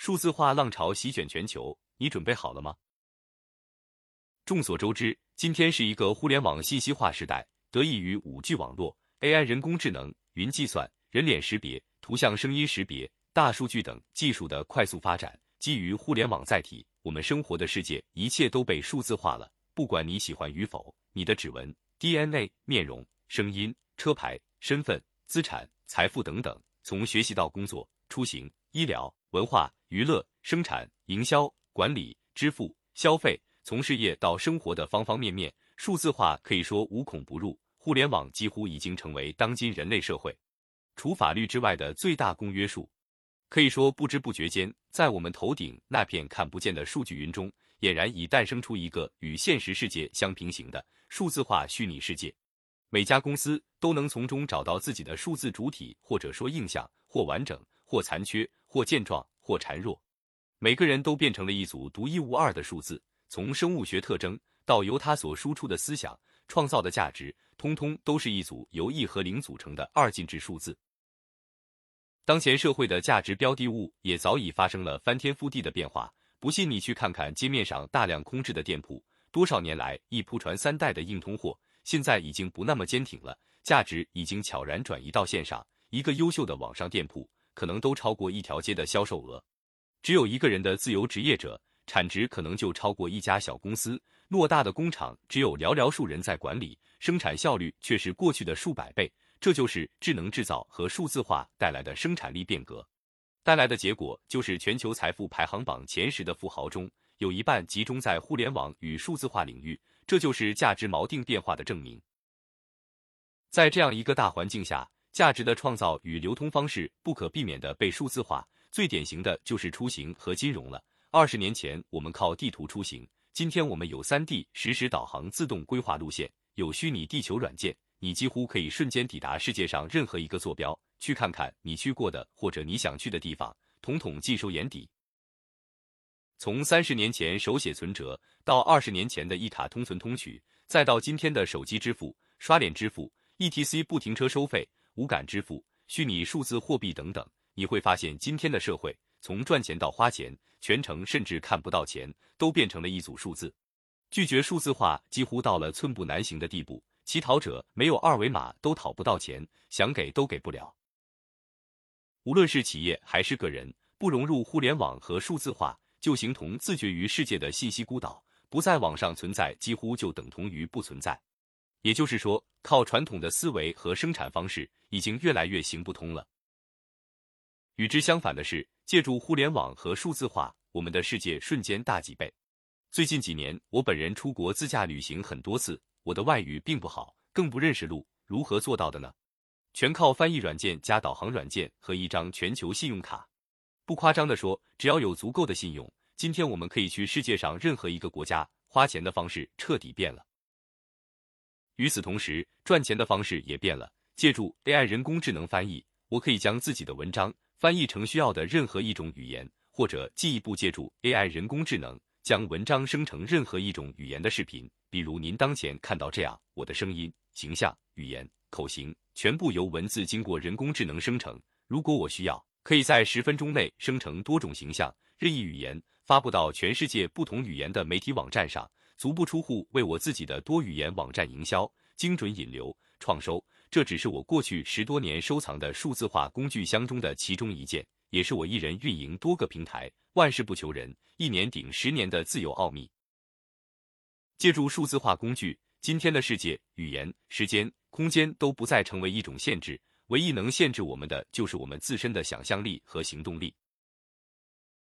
数字化浪潮席卷全球，你准备好了吗？众所周知，今天是一个互联网信息化时代，得益于五 G 网络、AI 人工智能、云计算、人脸识别、图像声音识别、大数据等技术的快速发展，基于互联网载体，我们生活的世界一切都被数字化了。不管你喜欢与否，你的指纹、DNA、面容、声音、车牌、身份、资产、财富等等，从学习到工作、出行、医疗。文化、娱乐、生产、营销、管理、支付、消费，从事业到生活的方方面面，数字化可以说无孔不入。互联网几乎已经成为当今人类社会除法律之外的最大公约数。可以说，不知不觉间，在我们头顶那片看不见的数据云中，俨然已诞生出一个与现实世界相平行的数字化虚拟世界。每家公司都能从中找到自己的数字主体，或者说印象，或完整，或残缺。或健壮，或孱弱，每个人都变成了一组独一无二的数字。从生物学特征到由他所输出的思想创造的价值，通通都是一组由一和零组成的二进制数字。当前社会的价值标的物也早已发生了翻天覆地的变化。不信你去看看街面上大量空置的店铺，多少年来一铺传三代的硬通货，现在已经不那么坚挺了，价值已经悄然转移到线上。一个优秀的网上店铺。可能都超过一条街的销售额，只有一个人的自由职业者，产值可能就超过一家小公司。偌大的工厂只有寥寥数人在管理，生产效率却是过去的数百倍。这就是智能制造和数字化带来的生产力变革，带来的结果就是全球财富排行榜前十的富豪中有一半集中在互联网与数字化领域，这就是价值锚定变化的证明。在这样一个大环境下。价值的创造与流通方式不可避免的被数字化，最典型的就是出行和金融了。二十年前我们靠地图出行，今天我们有三 D 实时导航、自动规划路线，有虚拟地球软件，你几乎可以瞬间抵达世界上任何一个坐标，去看看你去过的或者你想去的地方，统统尽收眼底。从三十年前手写存折，到二十年前的一卡通存通取，再到今天的手机支付、刷脸支付、ETC 不停车收费。无感支付、虚拟数字货币等等，你会发现，今天的社会从赚钱到花钱，全程甚至看不到钱，都变成了一组数字。拒绝数字化几乎到了寸步难行的地步，乞讨者没有二维码都讨不到钱，想给都给不了。无论是企业还是个人，不融入互联网和数字化，就形同自绝于世界的信息孤岛，不在网上存在，几乎就等同于不存在。也就是说，靠传统的思维和生产方式已经越来越行不通了。与之相反的是，借助互联网和数字化，我们的世界瞬间大几倍。最近几年，我本人出国自驾旅行很多次，我的外语并不好，更不认识路，如何做到的呢？全靠翻译软件加导航软件和一张全球信用卡。不夸张的说，只要有足够的信用，今天我们可以去世界上任何一个国家，花钱的方式彻底变了。与此同时，赚钱的方式也变了。借助 AI 人工智能翻译，我可以将自己的文章翻译成需要的任何一种语言，或者进一步借助 AI 人工智能将文章生成任何一种语言的视频。比如您当前看到这样，我的声音、形象、语言、口型全部由文字经过人工智能生成。如果我需要，可以在十分钟内生成多种形象、任意语言，发布到全世界不同语言的媒体网站上。足不出户为我自己的多语言网站营销，精准引流创收，这只是我过去十多年收藏的数字化工具箱中的其中一件，也是我一人运营多个平台，万事不求人，一年顶十年的自由奥秘。借助数字化工具，今天的世界，语言、时间、空间都不再成为一种限制，唯一能限制我们的，就是我们自身的想象力和行动力。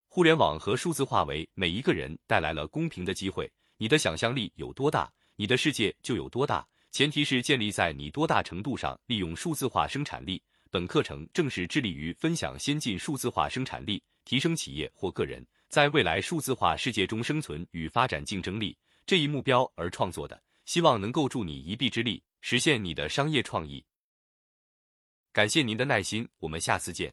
互联网和数字化为每一个人带来了公平的机会。你的想象力有多大，你的世界就有多大。前提是建立在你多大程度上利用数字化生产力。本课程正是致力于分享先进数字化生产力，提升企业或个人在未来数字化世界中生存与发展竞争力这一目标而创作的，希望能够助你一臂之力，实现你的商业创意。感谢您的耐心，我们下次见。